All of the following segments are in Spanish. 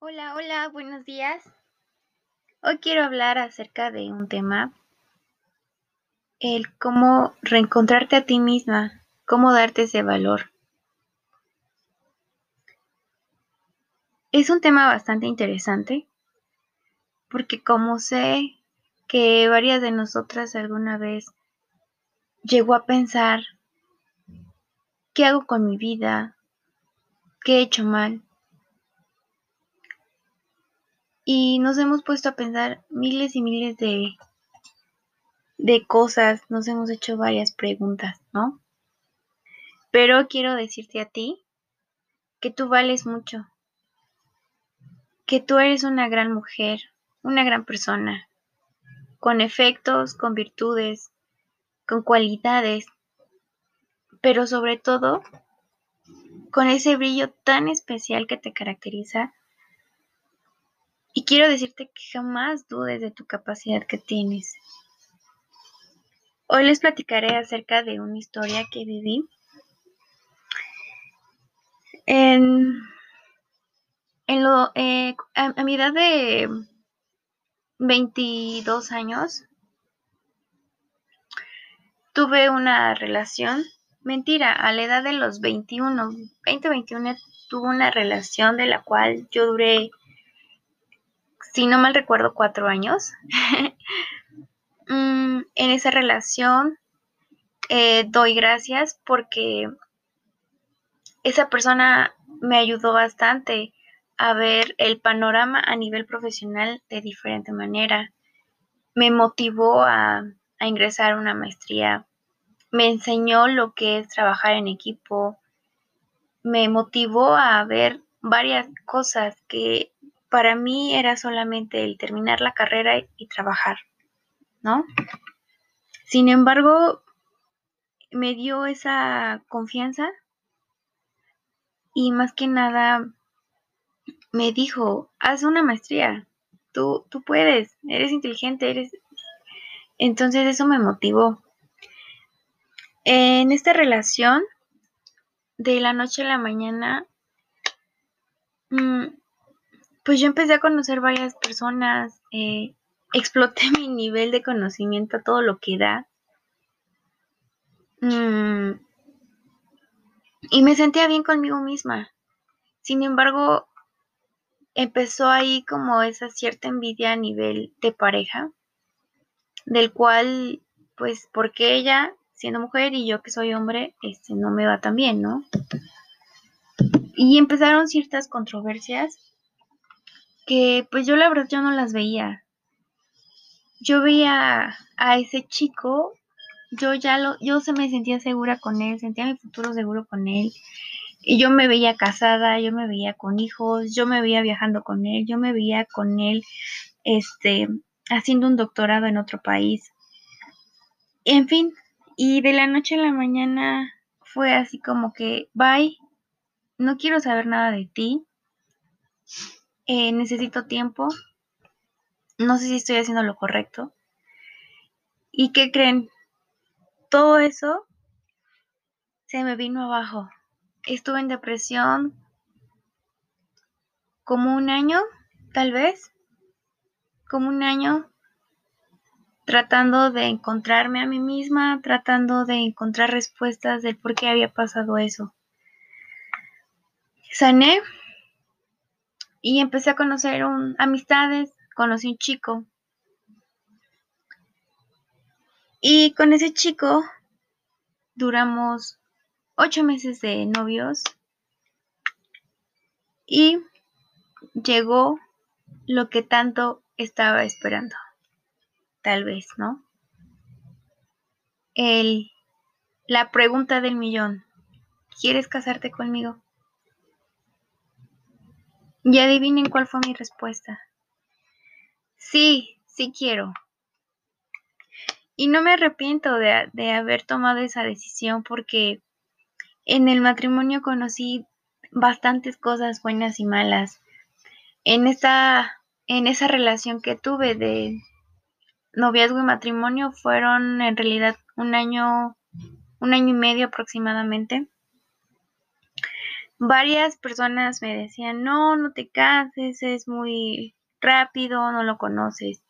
Hola, hola, buenos días. Hoy quiero hablar acerca de un tema, el cómo reencontrarte a ti misma, cómo darte ese valor. Es un tema bastante interesante porque como sé que varias de nosotras alguna vez llegó a pensar, ¿qué hago con mi vida? ¿Qué he hecho mal? Y nos hemos puesto a pensar miles y miles de, de cosas, nos hemos hecho varias preguntas, ¿no? Pero quiero decirte a ti que tú vales mucho, que tú eres una gran mujer, una gran persona, con efectos, con virtudes, con cualidades, pero sobre todo con ese brillo tan especial que te caracteriza quiero decirte que jamás dudes de tu capacidad que tienes. Hoy les platicaré acerca de una historia que viví en, en lo, eh, a, mi edad de 22 años. Tuve una relación, mentira, a la edad de los 21, 20, 21 tuve una relación de la cual yo duré si no mal recuerdo, cuatro años. Mm, en esa relación eh, doy gracias porque esa persona me ayudó bastante a ver el panorama a nivel profesional de diferente manera. Me motivó a, a ingresar a una maestría. Me enseñó lo que es trabajar en equipo. Me motivó a ver varias cosas que para mí era solamente el terminar la carrera y trabajar, ¿no? Sin embargo, me dio esa confianza y más que nada me dijo, haz una maestría, tú, tú puedes, eres inteligente, eres... Entonces eso me motivó. En esta relación, de la noche a la mañana, mmm, pues yo empecé a conocer varias personas, eh, exploté mi nivel de conocimiento a todo lo que da. Mm, y me sentía bien conmigo misma. Sin embargo, empezó ahí como esa cierta envidia a nivel de pareja, del cual, pues, porque ella, siendo mujer y yo que soy hombre, este, no me va tan bien, ¿no? Y empezaron ciertas controversias que pues yo la verdad yo no las veía. Yo veía a ese chico, yo ya lo, yo se me sentía segura con él, sentía mi futuro seguro con él. Y yo me veía casada, yo me veía con hijos, yo me veía viajando con él, yo me veía con él, este, haciendo un doctorado en otro país. En fin, y de la noche a la mañana fue así como que, bye, no quiero saber nada de ti, eh, necesito tiempo, no sé si estoy haciendo lo correcto. ¿Y qué creen? Todo eso se me vino abajo. Estuve en depresión como un año, tal vez, como un año, tratando de encontrarme a mí misma, tratando de encontrar respuestas del por qué había pasado eso. Sané y empecé a conocer un, amistades, conocí un chico. Y con ese chico duramos ocho meses de novios y llegó lo que tanto estaba esperando. Tal vez, ¿no? El, la pregunta del millón. ¿Quieres casarte conmigo? Y adivinen cuál fue mi respuesta. Sí, sí quiero. Y no me arrepiento de, de, haber tomado esa decisión porque en el matrimonio conocí bastantes cosas buenas y malas. En esta, en esa relación que tuve de noviazgo y matrimonio fueron en realidad un año, un año y medio aproximadamente. Varias personas me decían, no, no te cases, es muy rápido, no lo conoces.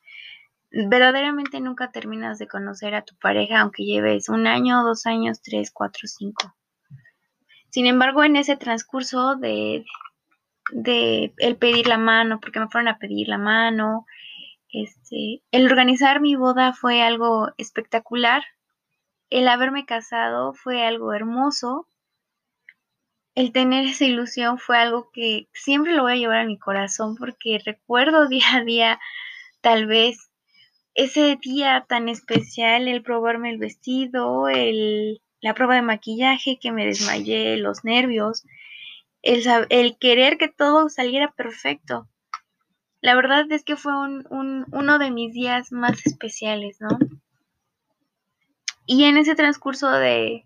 Verdaderamente nunca terminas de conocer a tu pareja, aunque lleves un año, dos años, tres, cuatro, cinco. Sin embargo, en ese transcurso de, de el pedir la mano, porque me fueron a pedir la mano, este, el organizar mi boda fue algo espectacular. El haberme casado fue algo hermoso el tener esa ilusión fue algo que siempre lo voy a llevar a mi corazón porque recuerdo día a día tal vez ese día tan especial, el probarme el vestido, el, la prueba de maquillaje que me desmayé, los nervios, el, el querer que todo saliera perfecto. La verdad es que fue un, un, uno de mis días más especiales, ¿no? Y en ese transcurso de,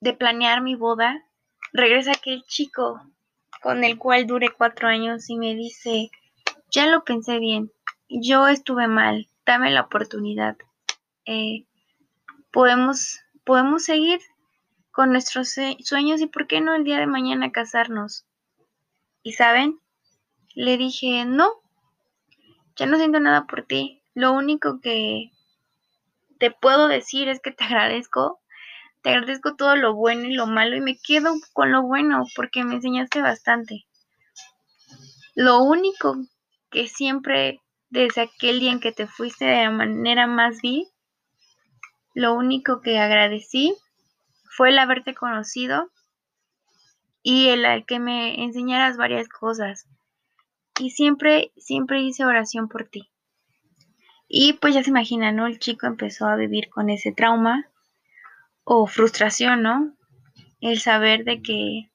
de planear mi boda, regresa aquel chico con el cual duré cuatro años y me dice, ya lo pensé bien, yo estuve mal, dame la oportunidad. Eh, podemos, podemos seguir con nuestros sueños y por qué no el día de mañana casarnos. Y saben, le dije, no, ya no siento nada por ti. Lo único que te puedo decir es que te agradezco te agradezco todo lo bueno y lo malo y me quedo con lo bueno porque me enseñaste bastante. Lo único que siempre desde aquel día en que te fuiste de la manera más vi, lo único que agradecí fue el haberte conocido y el que me enseñaras varias cosas. Y siempre, siempre hice oración por ti. Y pues ya se imagina, ¿no? El chico empezó a vivir con ese trauma o frustración, ¿no? El saber de que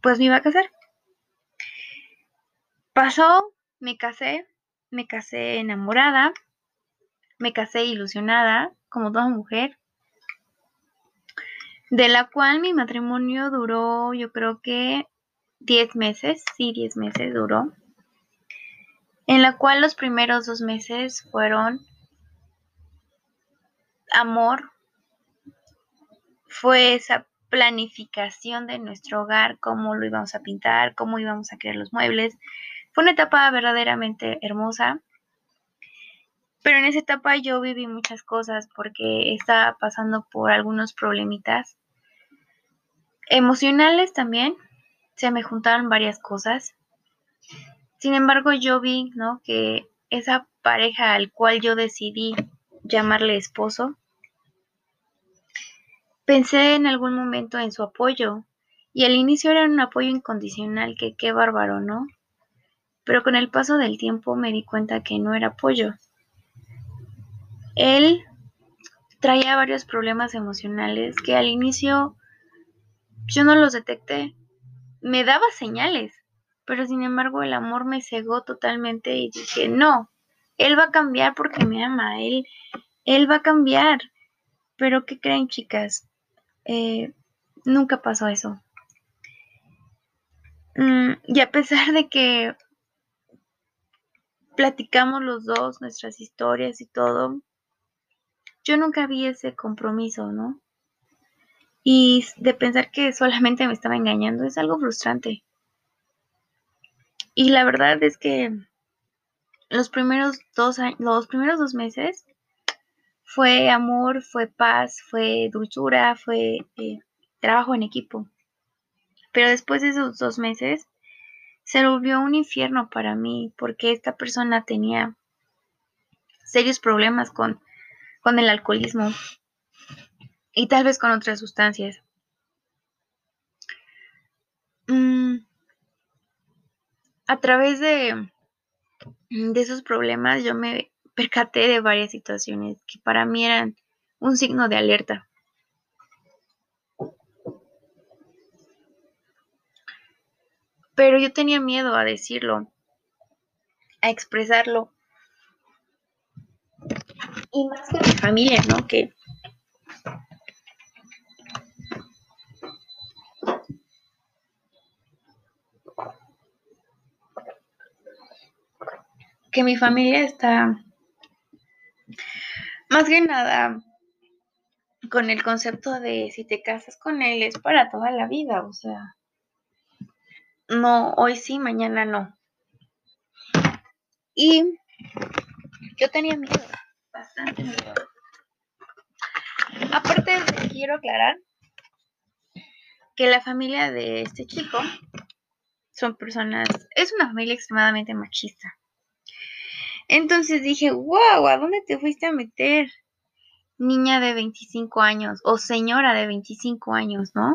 pues me iba a casar. Pasó, me casé, me casé enamorada, me casé ilusionada, como toda mujer, de la cual mi matrimonio duró, yo creo que 10 meses, sí, 10 meses duró, en la cual los primeros dos meses fueron amor, fue esa planificación de nuestro hogar, cómo lo íbamos a pintar, cómo íbamos a crear los muebles. Fue una etapa verdaderamente hermosa. Pero en esa etapa yo viví muchas cosas porque estaba pasando por algunos problemitas emocionales también. Se me juntaron varias cosas. Sin embargo, yo vi, ¿no? Que esa pareja al cual yo decidí llamarle esposo, Pensé en algún momento en su apoyo, y al inicio era un apoyo incondicional, que qué bárbaro, ¿no? Pero con el paso del tiempo me di cuenta que no era apoyo. Él traía varios problemas emocionales que al inicio yo no los detecté. Me daba señales, pero sin embargo el amor me cegó totalmente y dije, no, él va a cambiar porque me ama, él, él va a cambiar. Pero ¿qué creen chicas? Eh, nunca pasó eso. Mm, y a pesar de que platicamos los dos nuestras historias y todo, yo nunca vi ese compromiso, ¿no? Y de pensar que solamente me estaba engañando es algo frustrante. Y la verdad es que los primeros dos, los primeros dos meses fue amor, fue paz, fue dulzura, fue eh, trabajo en equipo. Pero después de esos dos meses se volvió un infierno para mí porque esta persona tenía serios problemas con, con el alcoholismo y tal vez con otras sustancias. Mm, a través de, de esos problemas yo me percaté de varias situaciones que para mí eran un signo de alerta. Pero yo tenía miedo a decirlo, a expresarlo. Y más que mi familia, ¿no? Que que mi familia está más que nada, con el concepto de si te casas con él es para toda la vida, o sea, no, hoy sí, mañana no. Y yo tenía miedo, bastante miedo. Aparte, quiero aclarar que la familia de este chico son personas, es una familia extremadamente machista. Entonces dije, wow, ¿a dónde te fuiste a meter? Niña de 25 años o señora de 25 años, ¿no?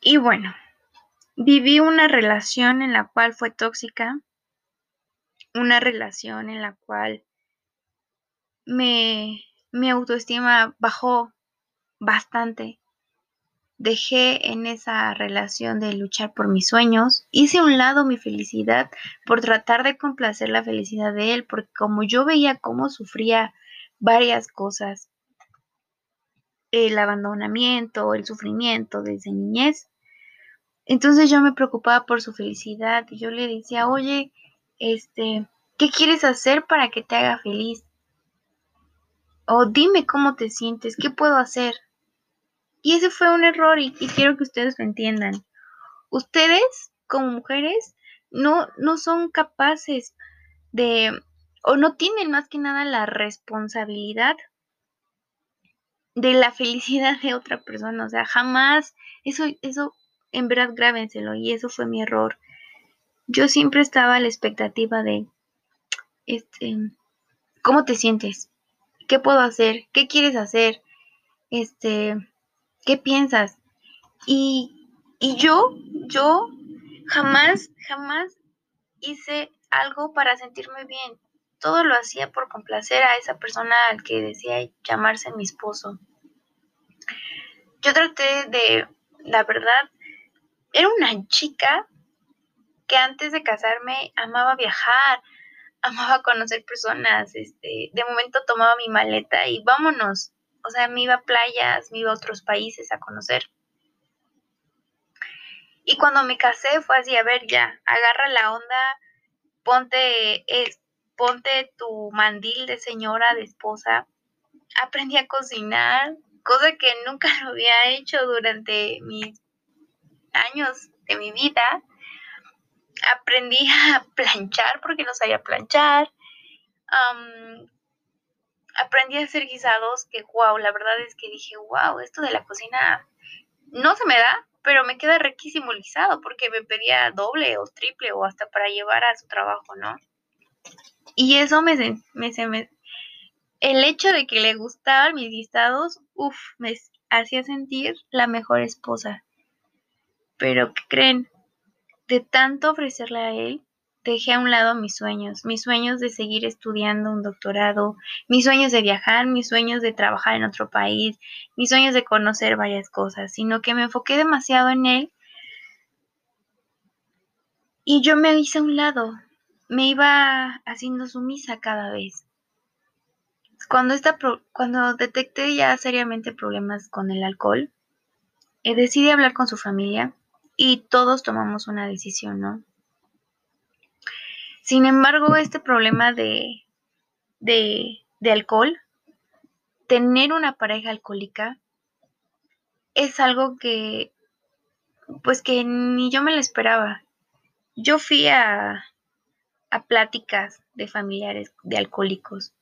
Y bueno, viví una relación en la cual fue tóxica, una relación en la cual me, mi autoestima bajó bastante. Dejé en esa relación de luchar por mis sueños, hice a un lado mi felicidad por tratar de complacer la felicidad de él, porque como yo veía cómo sufría varias cosas, el abandonamiento, el sufrimiento desde niñez, entonces yo me preocupaba por su felicidad y yo le decía, oye, este, ¿qué quieres hacer para que te haga feliz? O dime cómo te sientes, ¿qué puedo hacer? Y ese fue un error y, quiero que ustedes lo entiendan. Ustedes, como mujeres, no, no son capaces de, o no tienen más que nada la responsabilidad de la felicidad de otra persona. O sea, jamás, eso, eso en verdad grábenselo y eso fue mi error. Yo siempre estaba a la expectativa de, este, ¿cómo te sientes? ¿Qué puedo hacer? ¿Qué quieres hacer? Este, ¿qué piensas? Y, y yo, yo jamás, jamás hice algo para sentirme bien. Todo lo hacía por complacer a esa persona al que decía llamarse mi esposo. Yo traté de, la verdad, era una chica que antes de casarme amaba viajar, amaba conocer personas, este, de momento tomaba mi maleta y vámonos. O sea, me iba a playas, me iba a otros países a conocer. Y cuando me casé fue así, a ver ya, agarra la onda, ponte, ponte tu mandil de señora, de esposa. Aprendí a cocinar, cosa que nunca lo había hecho durante mis años de mi vida, aprendí a planchar porque no sabía planchar. Aprendí a hacer guisados que, wow, la verdad es que dije, wow, esto de la cocina no se me da, pero me queda riquísimo el guisado porque me pedía doble o triple o hasta para llevar a su trabajo, ¿no? Y eso me, me, me el hecho de que le gustaban mis guisados, uff, me hacía sentir la mejor esposa. Pero, ¿qué creen? De tanto ofrecerle a él, dejé a un lado mis sueños, mis sueños de seguir estudiando un doctorado, mis sueños de viajar, mis sueños de trabajar en otro país, mis sueños de conocer varias cosas, sino que me enfoqué demasiado en él y yo me hice a un lado, me iba haciendo sumisa cada vez. Cuando, esta cuando detecté ya seriamente problemas con el alcohol, eh, decidí hablar con su familia y todos tomamos una decisión, ¿no? Sin embargo, este problema de, de, de alcohol, tener una pareja alcohólica, es algo que, pues que ni yo me lo esperaba. Yo fui a, a pláticas de familiares de alcohólicos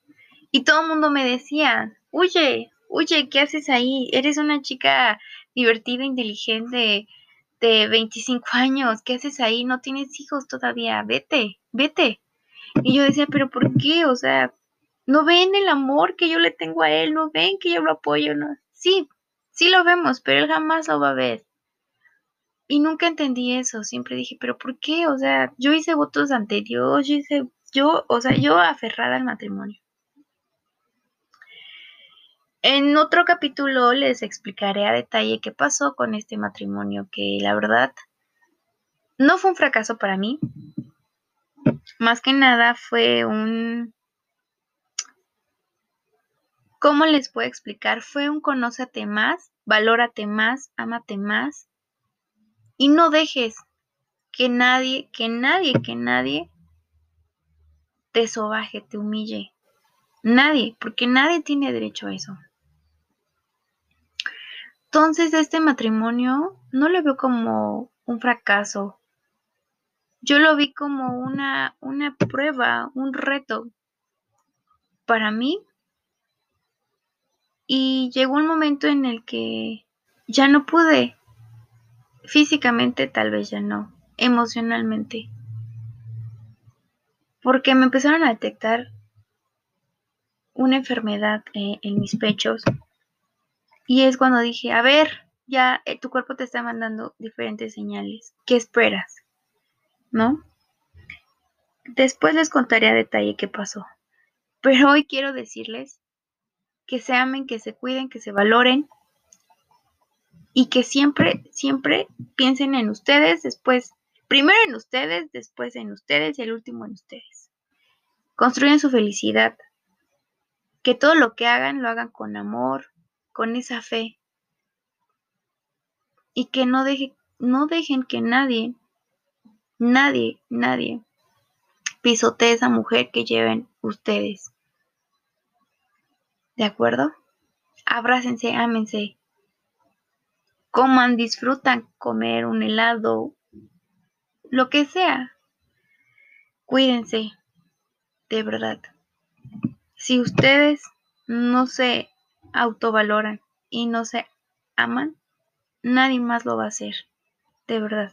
y todo el mundo me decía, oye, oye, ¿qué haces ahí? Eres una chica divertida, inteligente, de 25 años, ¿qué haces ahí? No tienes hijos todavía, vete, vete. Y yo decía, pero ¿por qué? O sea, no ven el amor que yo le tengo a él, no ven que yo lo apoyo, no. Sí, sí lo vemos, pero él jamás lo va a ver. Y nunca entendí eso, siempre dije, pero ¿por qué? O sea, yo hice votos ante Dios, yo hice, yo, o sea, yo aferrada al matrimonio. En otro capítulo les explicaré a detalle qué pasó con este matrimonio, que la verdad no fue un fracaso para mí. Más que nada fue un... ¿Cómo les puedo explicar? Fue un conócete más, valórate más, ámate más y no dejes que nadie, que nadie, que nadie te sobaje, te humille. Nadie, porque nadie tiene derecho a eso. Entonces este matrimonio no lo veo como un fracaso. Yo lo vi como una, una prueba, un reto para mí. Y llegó un momento en el que ya no pude. Físicamente tal vez ya no. Emocionalmente. Porque me empezaron a detectar una enfermedad eh, en mis pechos. Y es cuando dije, a ver, ya eh, tu cuerpo te está mandando diferentes señales. ¿Qué esperas? ¿No? Después les contaré a detalle qué pasó. Pero hoy quiero decirles que se amen, que se cuiden, que se valoren y que siempre, siempre piensen en ustedes, después, primero en ustedes, después en ustedes y el último en ustedes. Construyen su felicidad, que todo lo que hagan lo hagan con amor, con esa fe. Y que no, no dejen que nadie, nadie, nadie pisotee esa mujer que lleven ustedes. ¿De acuerdo? Abrácense, ámense. Coman, disfrutan comer un helado, lo que sea. Cuídense, de verdad. Si ustedes no se autovaloran y no se aman, nadie más lo va a hacer. De verdad.